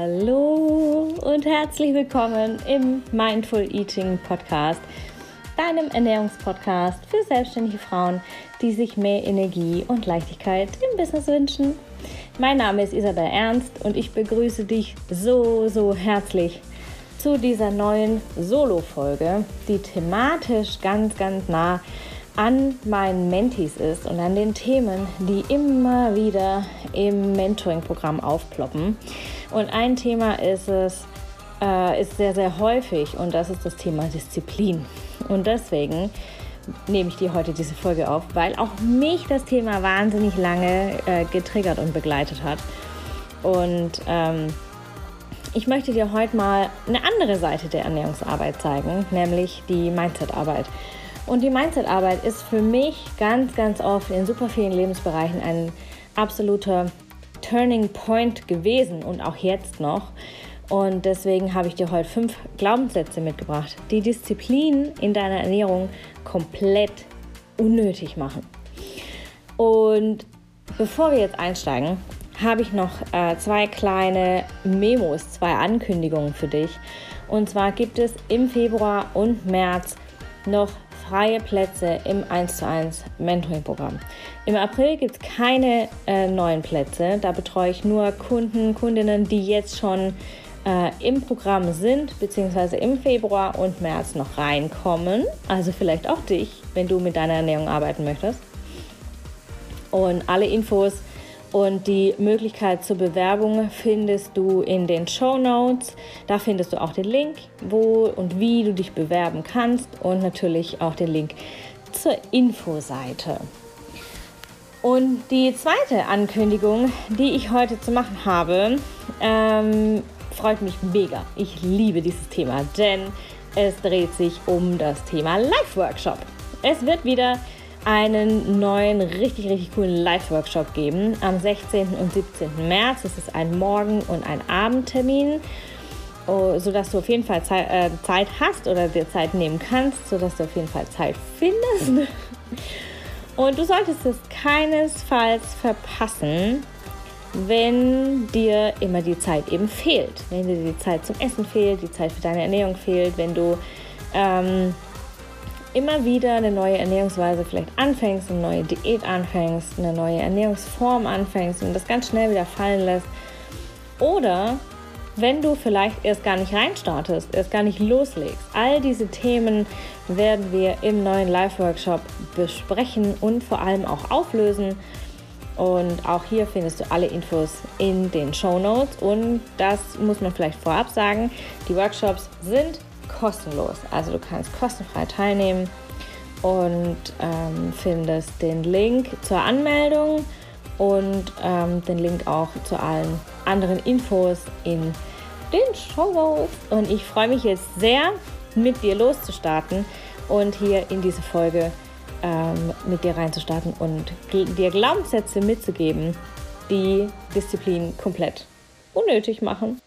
Hallo und herzlich willkommen im Mindful Eating Podcast, deinem Ernährungspodcast für selbstständige Frauen, die sich mehr Energie und Leichtigkeit im Business wünschen. Mein Name ist Isabel Ernst und ich begrüße dich so, so herzlich zu dieser neuen Solo-Folge, die thematisch ganz, ganz nah an meinen Mentees ist und an den Themen, die immer wieder im Mentoring-Programm aufploppen. Und ein Thema ist es, äh, ist sehr, sehr häufig und das ist das Thema Disziplin. Und deswegen nehme ich dir heute diese Folge auf, weil auch mich das Thema wahnsinnig lange äh, getriggert und begleitet hat. Und ähm, ich möchte dir heute mal eine andere Seite der Ernährungsarbeit zeigen, nämlich die Mindset-Arbeit. Und die Mindset-Arbeit ist für mich ganz, ganz oft in super vielen Lebensbereichen ein absoluter Turning Point gewesen und auch jetzt noch. Und deswegen habe ich dir heute fünf Glaubenssätze mitgebracht, die Disziplin in deiner Ernährung komplett unnötig machen. Und bevor wir jetzt einsteigen, habe ich noch äh, zwei kleine Memos, zwei Ankündigungen für dich. Und zwar gibt es im Februar und März noch freie Plätze im 1 zu 1 Mentoring-Programm. Im April gibt es keine äh, neuen Plätze. Da betreue ich nur Kunden, Kundinnen, die jetzt schon äh, im Programm sind, beziehungsweise im Februar und März noch reinkommen. Also vielleicht auch dich, wenn du mit deiner Ernährung arbeiten möchtest. Und alle Infos und die Möglichkeit zur Bewerbung findest du in den Show Notes. Da findest du auch den Link, wo und wie du dich bewerben kannst und natürlich auch den Link zur Infoseite. Und die zweite Ankündigung, die ich heute zu machen habe, ähm, freut mich mega. Ich liebe dieses Thema, denn es dreht sich um das Thema Live-Workshop. Es wird wieder einen neuen, richtig, richtig coolen Live-Workshop geben am 16. und 17. März. Es ist ein Morgen- und ein Abendtermin, oh, sodass du auf jeden Fall Zeit, äh, Zeit hast oder dir Zeit nehmen kannst, sodass du auf jeden Fall Zeit findest. Und du solltest es keinesfalls verpassen, wenn dir immer die Zeit eben fehlt. Wenn dir die Zeit zum Essen fehlt, die Zeit für deine Ernährung fehlt, wenn du ähm, immer wieder eine neue Ernährungsweise vielleicht anfängst, eine neue Diät anfängst, eine neue Ernährungsform anfängst und das ganz schnell wieder fallen lässt. Oder wenn du vielleicht erst gar nicht reinstartest, erst gar nicht loslegst. All diese Themen werden wir im neuen Live-Workshop besprechen und vor allem auch auflösen. Und auch hier findest du alle Infos in den Show Notes. Und das muss man vielleicht vorab sagen: Die Workshops sind kostenlos. Also du kannst kostenfrei teilnehmen und ähm, findest den Link zur Anmeldung und ähm, den Link auch zu allen anderen Infos in den Show Notes. Und ich freue mich jetzt sehr, mit dir loszustarten und hier in diese Folge ähm, mit dir reinzustarten und dir Glaubenssätze mitzugeben, die Disziplin komplett unnötig machen.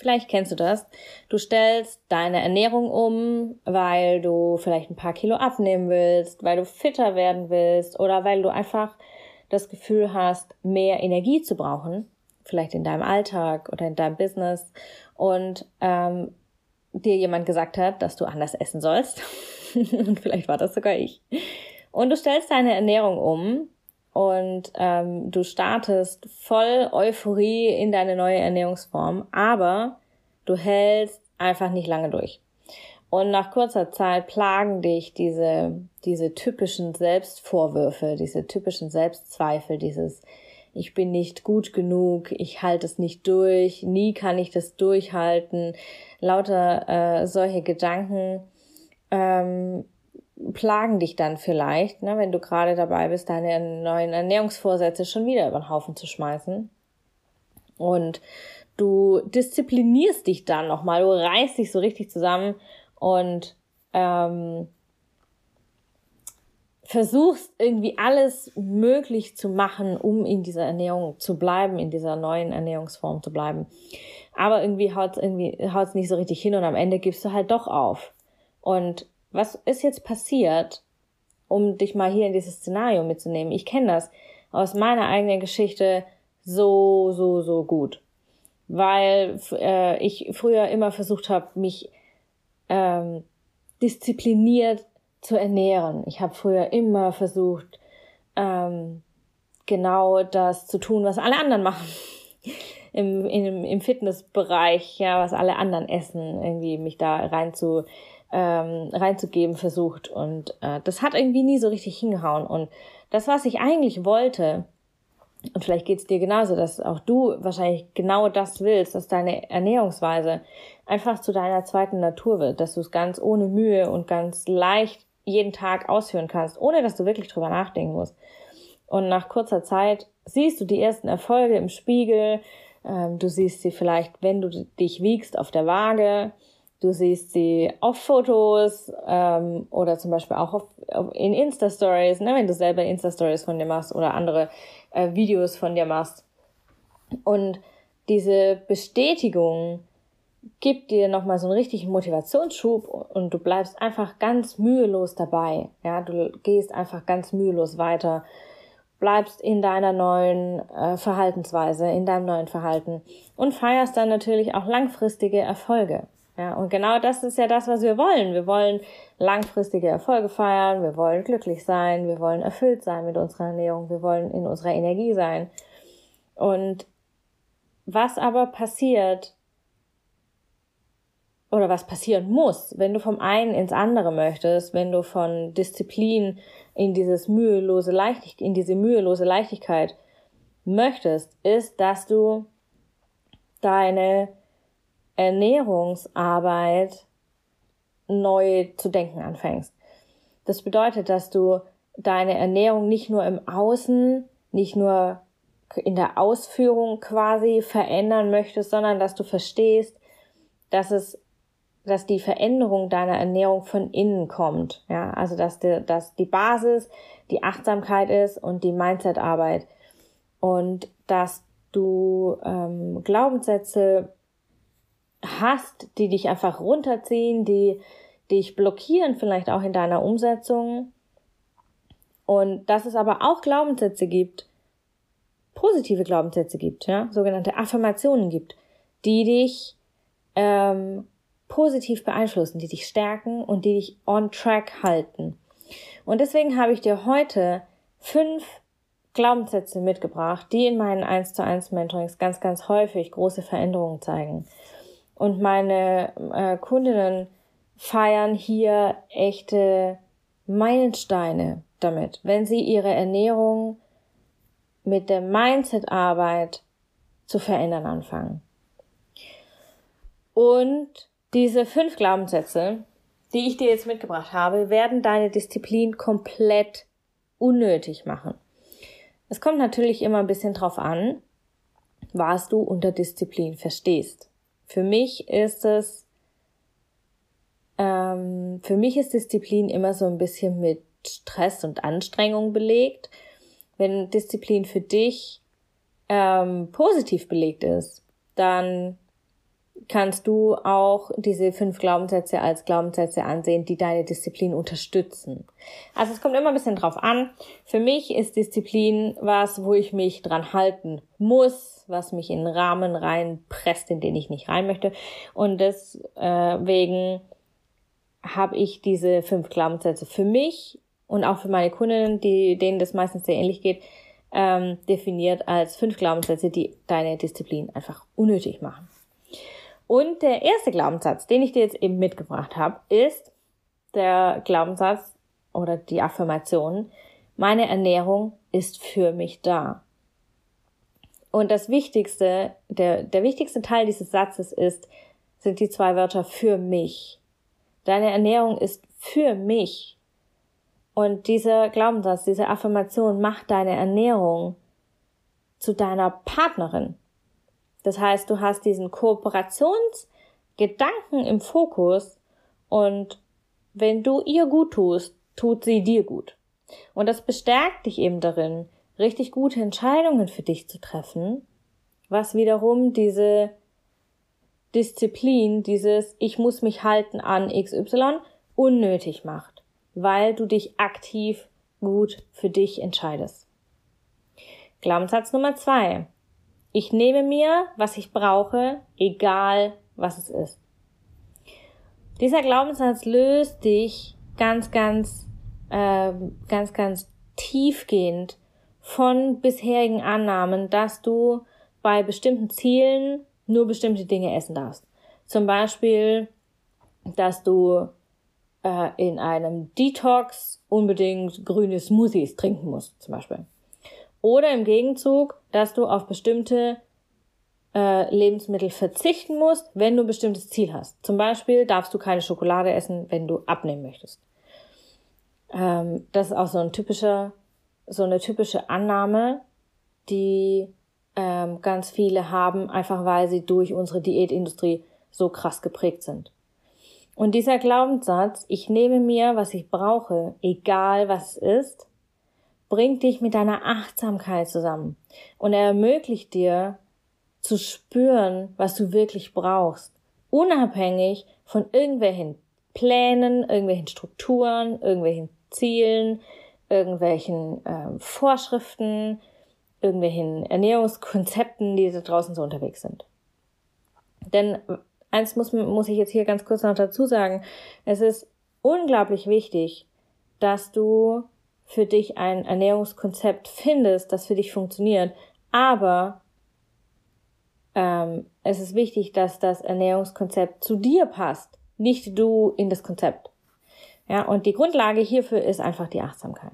Vielleicht kennst du das. Du stellst deine Ernährung um, weil du vielleicht ein paar Kilo abnehmen willst, weil du fitter werden willst oder weil du einfach das Gefühl hast, mehr Energie zu brauchen, vielleicht in deinem Alltag oder in deinem Business und ähm, dir jemand gesagt hat, dass du anders essen sollst. vielleicht war das sogar ich. Und du stellst deine Ernährung um und ähm, du startest voll Euphorie in deine neue Ernährungsform, aber du hältst einfach nicht lange durch. Und nach kurzer Zeit plagen dich diese, diese typischen Selbstvorwürfe, diese typischen Selbstzweifel, dieses ich bin nicht gut genug, ich halte es nicht durch, nie kann ich das durchhalten, lauter äh, solche Gedanken ähm, plagen dich dann vielleicht, ne, wenn du gerade dabei bist, deine neuen Ernährungsvorsätze schon wieder über den Haufen zu schmeißen. Und du disziplinierst dich dann nochmal, du reißt dich so richtig zusammen und ähm, versuchst irgendwie alles möglich zu machen, um in dieser Ernährung zu bleiben, in dieser neuen Ernährungsform zu bleiben. Aber irgendwie haut's irgendwie haut's nicht so richtig hin und am Ende gibst du halt doch auf. Und was ist jetzt passiert, um dich mal hier in dieses Szenario mitzunehmen? Ich kenne das aus meiner eigenen Geschichte so, so, so gut. Weil äh, ich früher immer versucht habe, mich ähm, diszipliniert zu ernähren. Ich habe früher immer versucht, ähm, genau das zu tun, was alle anderen machen. Im, im, im Fitnessbereich, ja, was alle anderen essen, irgendwie mich da rein zu, ähm, reinzugeben versucht. Und äh, das hat irgendwie nie so richtig hingehauen. Und das, was ich eigentlich wollte, und vielleicht geht's dir genauso, dass auch du wahrscheinlich genau das willst, dass deine Ernährungsweise einfach zu deiner zweiten Natur wird, dass du es ganz ohne Mühe und ganz leicht jeden Tag ausführen kannst, ohne dass du wirklich drüber nachdenken musst. Und nach kurzer Zeit siehst du die ersten Erfolge im Spiegel. Ähm, du siehst sie vielleicht, wenn du dich wiegst, auf der Waage. Du siehst sie auf Fotos ähm, oder zum Beispiel auch auf, auf in Insta-Stories, ne, wenn du selber Insta-Stories von dir machst oder andere äh, Videos von dir machst. Und diese Bestätigung gibt dir nochmal so einen richtigen Motivationsschub und du bleibst einfach ganz mühelos dabei. Ja, du gehst einfach ganz mühelos weiter, bleibst in deiner neuen äh, Verhaltensweise, in deinem neuen Verhalten und feierst dann natürlich auch langfristige Erfolge. Ja, und genau das ist ja das, was wir wollen. Wir wollen langfristige Erfolge feiern, wir wollen glücklich sein, wir wollen erfüllt sein mit unserer Ernährung, wir wollen in unserer Energie sein. Und was aber passiert, oder was passieren muss, wenn du vom einen ins andere möchtest, wenn du von Disziplin in dieses mühelose Leichtigkeit, in diese mühelose Leichtigkeit möchtest, ist, dass du deine Ernährungsarbeit neu zu denken anfängst. Das bedeutet, dass du deine Ernährung nicht nur im Außen, nicht nur in der Ausführung quasi verändern möchtest, sondern dass du verstehst, dass es dass die Veränderung deiner Ernährung von innen kommt. Ja, also dass, die, dass die Basis die Achtsamkeit ist und die Mindset-Arbeit und dass du ähm, Glaubenssätze hast, die dich einfach runterziehen, die dich blockieren, vielleicht auch in deiner Umsetzung. Und dass es aber auch Glaubenssätze gibt, positive Glaubenssätze gibt, ja, sogenannte Affirmationen gibt, die dich ähm, positiv beeinflussen, die dich stärken und die dich on track halten. Und deswegen habe ich dir heute fünf Glaubenssätze mitgebracht, die in meinen 1 zu 1 Mentorings ganz, ganz häufig große Veränderungen zeigen. Und meine äh, Kundinnen feiern hier echte Meilensteine damit, wenn sie ihre Ernährung mit der Mindset-Arbeit zu verändern anfangen. Und diese fünf Glaubenssätze, die ich dir jetzt mitgebracht habe, werden deine Disziplin komplett unnötig machen. Es kommt natürlich immer ein bisschen drauf an, was du unter Disziplin verstehst. Für mich ist es, ähm, für mich ist Disziplin immer so ein bisschen mit Stress und Anstrengung belegt. Wenn Disziplin für dich ähm, positiv belegt ist, dann kannst du auch diese fünf Glaubenssätze als Glaubenssätze ansehen, die deine Disziplin unterstützen. Also es kommt immer ein bisschen drauf an. Für mich ist Disziplin was, wo ich mich dran halten muss, was mich in einen Rahmen reinpresst, in den ich nicht rein möchte. Und deswegen habe ich diese fünf Glaubenssätze für mich und auch für meine Kundinnen, die, denen das meistens sehr ähnlich geht, ähm, definiert als fünf Glaubenssätze, die deine Disziplin einfach unnötig machen. Und der erste Glaubenssatz, den ich dir jetzt eben mitgebracht habe, ist der Glaubenssatz oder die Affirmation, meine Ernährung ist für mich da. Und das Wichtigste, der, der wichtigste Teil dieses Satzes ist, sind die zwei Wörter für mich. Deine Ernährung ist für mich. Und dieser Glaubenssatz, diese Affirmation macht deine Ernährung zu deiner Partnerin, das heißt, du hast diesen Kooperationsgedanken im Fokus und wenn du ihr gut tust, tut sie dir gut. Und das bestärkt dich eben darin, richtig gute Entscheidungen für dich zu treffen, was wiederum diese Disziplin, dieses Ich muss mich halten an XY unnötig macht, weil du dich aktiv gut für dich entscheidest. Glaubenssatz Nummer zwei. Ich nehme mir, was ich brauche, egal was es ist. Dieser Glaubenssatz löst dich ganz, ganz, äh, ganz, ganz tiefgehend von bisherigen Annahmen, dass du bei bestimmten Zielen nur bestimmte Dinge essen darfst. Zum Beispiel, dass du äh, in einem Detox unbedingt grüne Smoothies trinken musst, zum Beispiel. Oder im Gegenzug, dass du auf bestimmte äh, Lebensmittel verzichten musst, wenn du ein bestimmtes Ziel hast. Zum Beispiel darfst du keine Schokolade essen, wenn du abnehmen möchtest. Ähm, das ist auch so ein typischer, so eine typische Annahme, die ähm, ganz viele haben, einfach weil sie durch unsere Diätindustrie so krass geprägt sind. Und dieser Glaubenssatz, ich nehme mir, was ich brauche, egal was es ist, bringt dich mit deiner Achtsamkeit zusammen und er ermöglicht dir zu spüren, was du wirklich brauchst, unabhängig von irgendwelchen Plänen, irgendwelchen Strukturen, irgendwelchen Zielen, irgendwelchen äh, Vorschriften, irgendwelchen Ernährungskonzepten, die da draußen so unterwegs sind. Denn eins muss, muss ich jetzt hier ganz kurz noch dazu sagen. Es ist unglaublich wichtig, dass du für dich ein Ernährungskonzept findest, das für dich funktioniert. Aber ähm, es ist wichtig, dass das Ernährungskonzept zu dir passt, nicht du in das Konzept. Ja, und die Grundlage hierfür ist einfach die Achtsamkeit.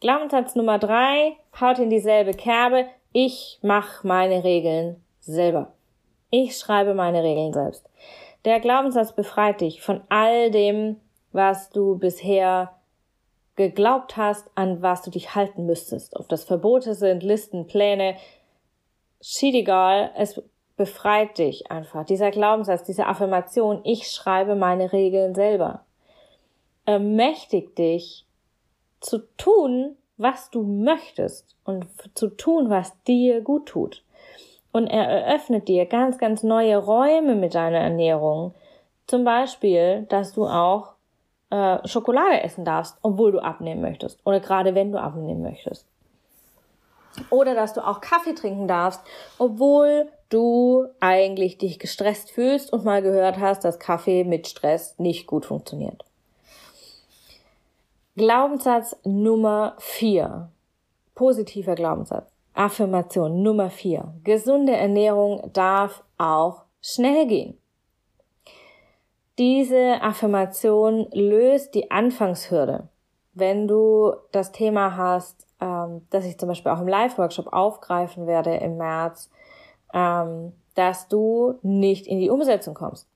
Glaubenssatz Nummer drei haut in dieselbe Kerbe. Ich mache meine Regeln selber. Ich schreibe meine Regeln selbst. Der Glaubenssatz befreit dich von all dem, was du bisher geglaubt hast, an was du dich halten müsstest. Ob das Verbote sind, Listen, Pläne, shit egal, es befreit dich einfach. Dieser Glaubenssatz, diese Affirmation, ich schreibe meine Regeln selber, ermächtigt dich zu tun, was du möchtest und zu tun, was dir gut tut. Und er eröffnet dir ganz, ganz neue Räume mit deiner Ernährung. Zum Beispiel, dass du auch äh, Schokolade essen darfst, obwohl du abnehmen möchtest. Oder gerade wenn du abnehmen möchtest. Oder dass du auch Kaffee trinken darfst, obwohl du eigentlich dich gestresst fühlst und mal gehört hast, dass Kaffee mit Stress nicht gut funktioniert. Glaubenssatz Nummer vier. Positiver Glaubenssatz. Affirmation Nummer vier. Gesunde Ernährung darf auch schnell gehen. Diese Affirmation löst die Anfangshürde. Wenn du das Thema hast, ähm, dass ich zum Beispiel auch im Live-Workshop aufgreifen werde im März, ähm, dass du nicht in die Umsetzung kommst.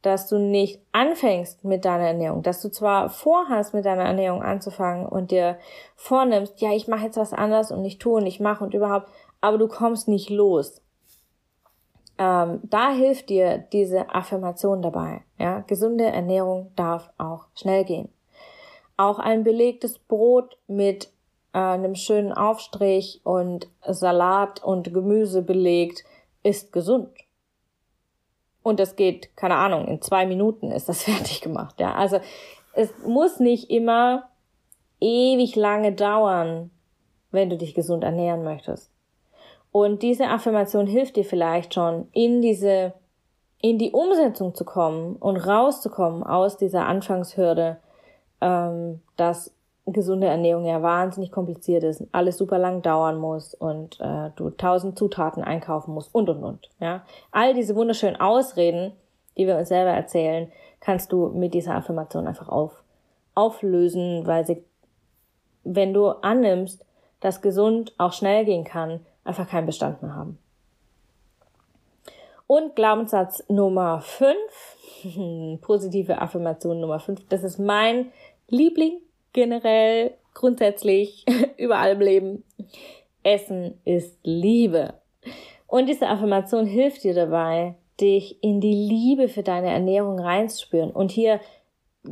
Dass du nicht anfängst mit deiner Ernährung, dass du zwar vorhast, mit deiner Ernährung anzufangen und dir vornimmst, ja, ich mache jetzt was anderes und ich tue und ich mache und überhaupt, aber du kommst nicht los ähm, da hilft dir diese Affirmation dabei. Ja, gesunde Ernährung darf auch schnell gehen. Auch ein belegtes Brot mit äh, einem schönen Aufstrich und Salat und Gemüse belegt ist gesund. Und das geht, keine Ahnung, in zwei Minuten ist das fertig gemacht. Ja, also es muss nicht immer ewig lange dauern, wenn du dich gesund ernähren möchtest. Und diese Affirmation hilft dir vielleicht schon, in diese, in die Umsetzung zu kommen und rauszukommen aus dieser Anfangshürde, ähm, dass gesunde Ernährung ja wahnsinnig kompliziert ist, alles super lang dauern muss und äh, du tausend Zutaten einkaufen musst und und und. Ja, all diese wunderschönen Ausreden, die wir uns selber erzählen, kannst du mit dieser Affirmation einfach auf, auflösen, weil sie, wenn du annimmst, dass gesund auch schnell gehen kann, einfach keinen Bestand mehr haben. Und Glaubenssatz Nummer 5, positive Affirmation Nummer 5, das ist mein Liebling generell, grundsätzlich, überall im Leben. Essen ist Liebe. Und diese Affirmation hilft dir dabei, dich in die Liebe für deine Ernährung reinzuspüren. Und hier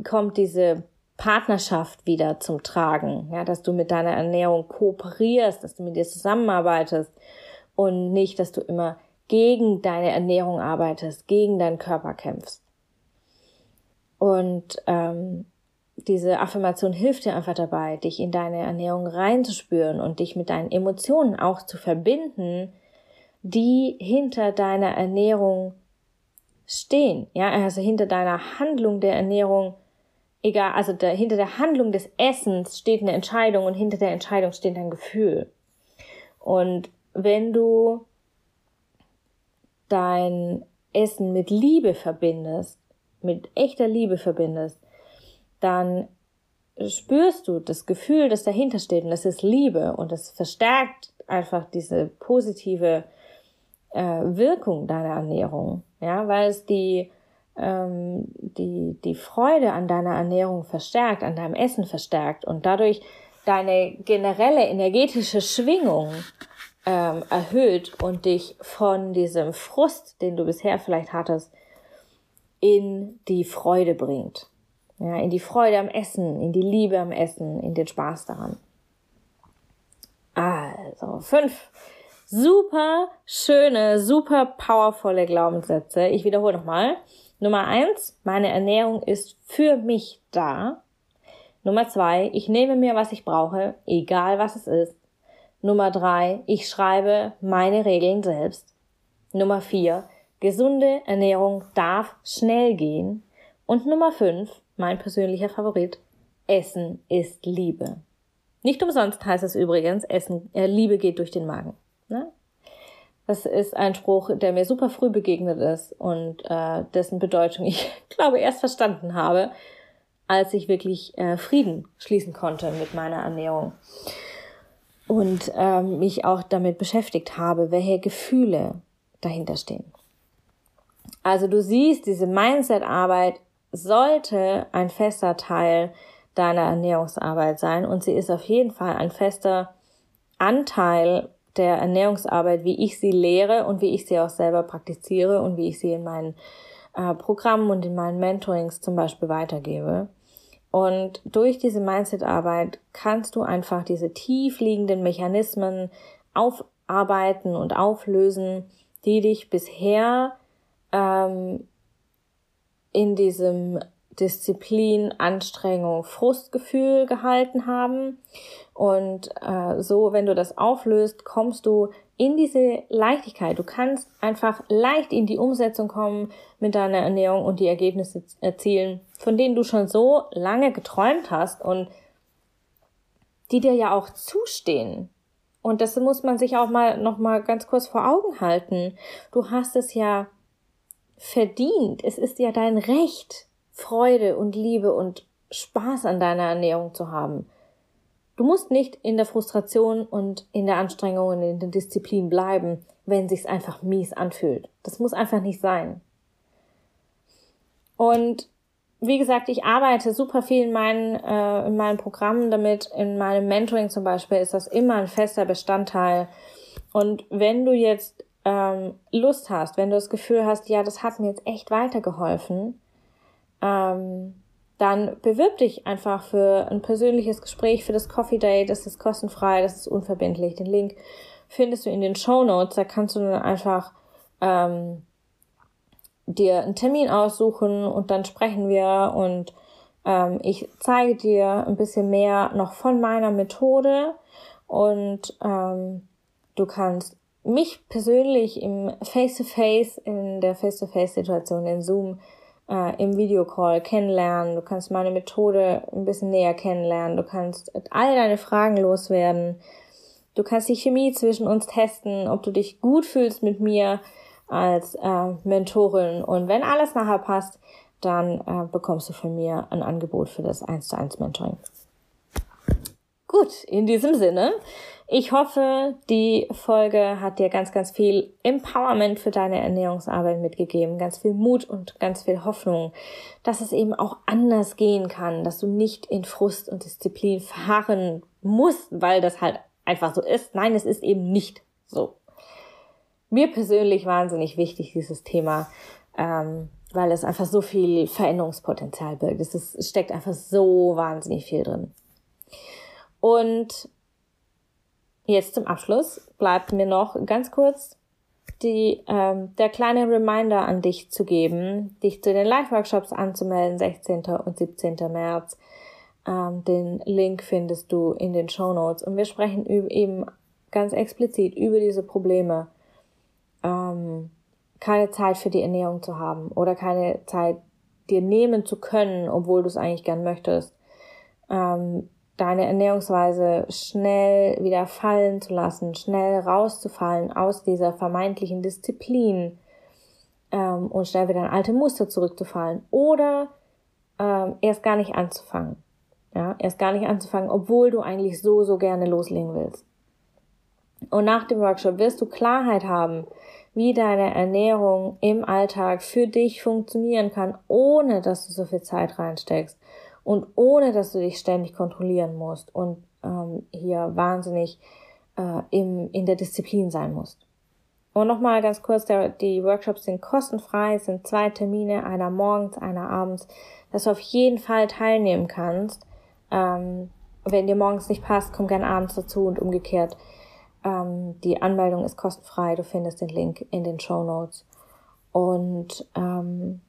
kommt diese Partnerschaft wieder zum Tragen, ja, dass du mit deiner Ernährung kooperierst, dass du mit dir zusammenarbeitest und nicht, dass du immer gegen deine Ernährung arbeitest, gegen deinen Körper kämpfst. Und ähm, diese Affirmation hilft dir einfach dabei, dich in deine Ernährung reinzuspüren und dich mit deinen Emotionen auch zu verbinden, die hinter deiner Ernährung stehen, ja, also hinter deiner Handlung der Ernährung, egal, also der, hinter der Handlung des Essens steht eine Entscheidung und hinter der Entscheidung steht ein Gefühl. Und wenn du dein Essen mit Liebe verbindest, mit echter Liebe verbindest, dann spürst du das Gefühl, das dahinter steht und das ist Liebe und das verstärkt einfach diese positive äh, Wirkung deiner Ernährung, ja, weil es die ähm, die die Freude an deiner Ernährung verstärkt, an deinem Essen verstärkt und dadurch deine generelle energetische Schwingung ähm, erhöht und dich von diesem Frust, den du bisher vielleicht hattest, in die Freude bringt. Ja, in die Freude am Essen, in die Liebe am Essen, in den Spaß daran. Also, fünf super schöne, super powervolle Glaubenssätze. Ich wiederhole nochmal. Nummer eins, meine Ernährung ist für mich da. Nummer zwei, ich nehme mir, was ich brauche, egal was es ist. Nummer drei, ich schreibe meine Regeln selbst. Nummer vier, gesunde Ernährung darf schnell gehen. Und Nummer fünf, mein persönlicher Favorit, Essen ist Liebe. Nicht umsonst heißt es übrigens, Essen, äh, Liebe geht durch den Magen. Ne? Das ist ein Spruch, der mir super früh begegnet ist und äh, dessen Bedeutung ich glaube erst verstanden habe, als ich wirklich äh, Frieden schließen konnte mit meiner Ernährung und ähm, mich auch damit beschäftigt habe, welche Gefühle dahinter stehen. Also du siehst, diese Mindset-Arbeit sollte ein fester Teil deiner Ernährungsarbeit sein und sie ist auf jeden Fall ein fester Anteil der Ernährungsarbeit, wie ich sie lehre und wie ich sie auch selber praktiziere und wie ich sie in meinen äh, Programmen und in meinen Mentorings zum Beispiel weitergebe. Und durch diese Mindset-Arbeit kannst du einfach diese tief liegenden Mechanismen aufarbeiten und auflösen, die dich bisher ähm, in diesem Disziplin, Anstrengung, Frustgefühl gehalten haben. Und äh, so, wenn du das auflöst, kommst du in diese Leichtigkeit. Du kannst einfach leicht in die Umsetzung kommen mit deiner Ernährung und die Ergebnisse erzielen, von denen du schon so lange geträumt hast und die dir ja auch zustehen. Und das muss man sich auch mal noch mal ganz kurz vor Augen halten. Du hast es ja verdient. Es ist ja dein Recht, Freude und Liebe und Spaß an deiner Ernährung zu haben. Du musst nicht in der Frustration und in der Anstrengung und in der Disziplin bleiben, wenn sich's einfach mies anfühlt. Das muss einfach nicht sein. Und wie gesagt, ich arbeite super viel in meinen, äh, in meinen Programmen damit. In meinem Mentoring zum Beispiel ist das immer ein fester Bestandteil. Und wenn du jetzt ähm, Lust hast, wenn du das Gefühl hast, ja, das hat mir jetzt echt weitergeholfen, ähm, dann bewirb dich einfach für ein persönliches Gespräch, für das Coffee Day. Das ist kostenfrei, das ist unverbindlich. Den Link findest du in den Show Notes. Da kannst du dann einfach ähm, dir einen Termin aussuchen und dann sprechen wir und ähm, ich zeige dir ein bisschen mehr noch von meiner Methode und ähm, du kannst mich persönlich im Face-to-Face, -face, in der Face-to-Face-Situation in Zoom äh, im Videocall kennenlernen, du kannst meine Methode ein bisschen näher kennenlernen, du kannst all deine Fragen loswerden, du kannst die Chemie zwischen uns testen, ob du dich gut fühlst mit mir als äh, Mentorin. Und wenn alles nachher passt, dann äh, bekommst du von mir ein Angebot für das 1 zu 1 Mentoring. Gut, in diesem Sinne ich hoffe, die Folge hat dir ganz, ganz viel Empowerment für deine Ernährungsarbeit mitgegeben, ganz viel Mut und ganz viel Hoffnung, dass es eben auch anders gehen kann, dass du nicht in Frust und Disziplin fahren musst, weil das halt einfach so ist. Nein, es ist eben nicht so. Mir persönlich wahnsinnig wichtig, dieses Thema, ähm, weil es einfach so viel Veränderungspotenzial birgt. Es, ist, es steckt einfach so wahnsinnig viel drin. Und Jetzt zum Abschluss bleibt mir noch ganz kurz die, ähm, der kleine Reminder an dich zu geben, dich zu den Live-Workshops anzumelden, 16. und 17. März. Ähm, den Link findest du in den Show Notes und wir sprechen eben ganz explizit über diese Probleme ähm, keine Zeit für die Ernährung zu haben oder keine Zeit dir nehmen zu können, obwohl du es eigentlich gern möchtest. Ähm, deine Ernährungsweise schnell wieder fallen zu lassen, schnell rauszufallen aus dieser vermeintlichen Disziplin ähm, und schnell wieder in alte Muster zurückzufallen oder ähm, erst gar nicht anzufangen. Ja, erst gar nicht anzufangen, obwohl du eigentlich so, so gerne loslegen willst. Und nach dem Workshop wirst du Klarheit haben, wie deine Ernährung im Alltag für dich funktionieren kann, ohne dass du so viel Zeit reinsteckst und ohne dass du dich ständig kontrollieren musst und ähm, hier wahnsinnig äh, im, in der Disziplin sein musst. Und nochmal ganz kurz, der, die Workshops sind kostenfrei, es sind zwei Termine, einer morgens, einer abends, dass du auf jeden Fall teilnehmen kannst. Ähm, wenn dir morgens nicht passt, komm gern abends dazu und umgekehrt. Ähm, die Anmeldung ist kostenfrei, du findest den Link in den Show Notes. Und ähm,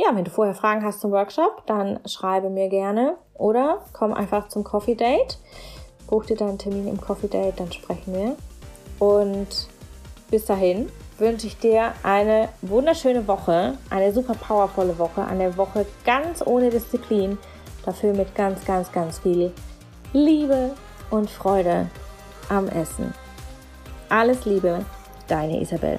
ja, wenn du vorher Fragen hast zum Workshop, dann schreibe mir gerne oder komm einfach zum Coffee Date. Buch dir deinen Termin im Coffee Date, dann sprechen wir. Und bis dahin wünsche ich dir eine wunderschöne Woche, eine super powervolle Woche, eine Woche ganz ohne Disziplin, dafür mit ganz, ganz, ganz viel Liebe und Freude am Essen. Alles Liebe, deine Isabel.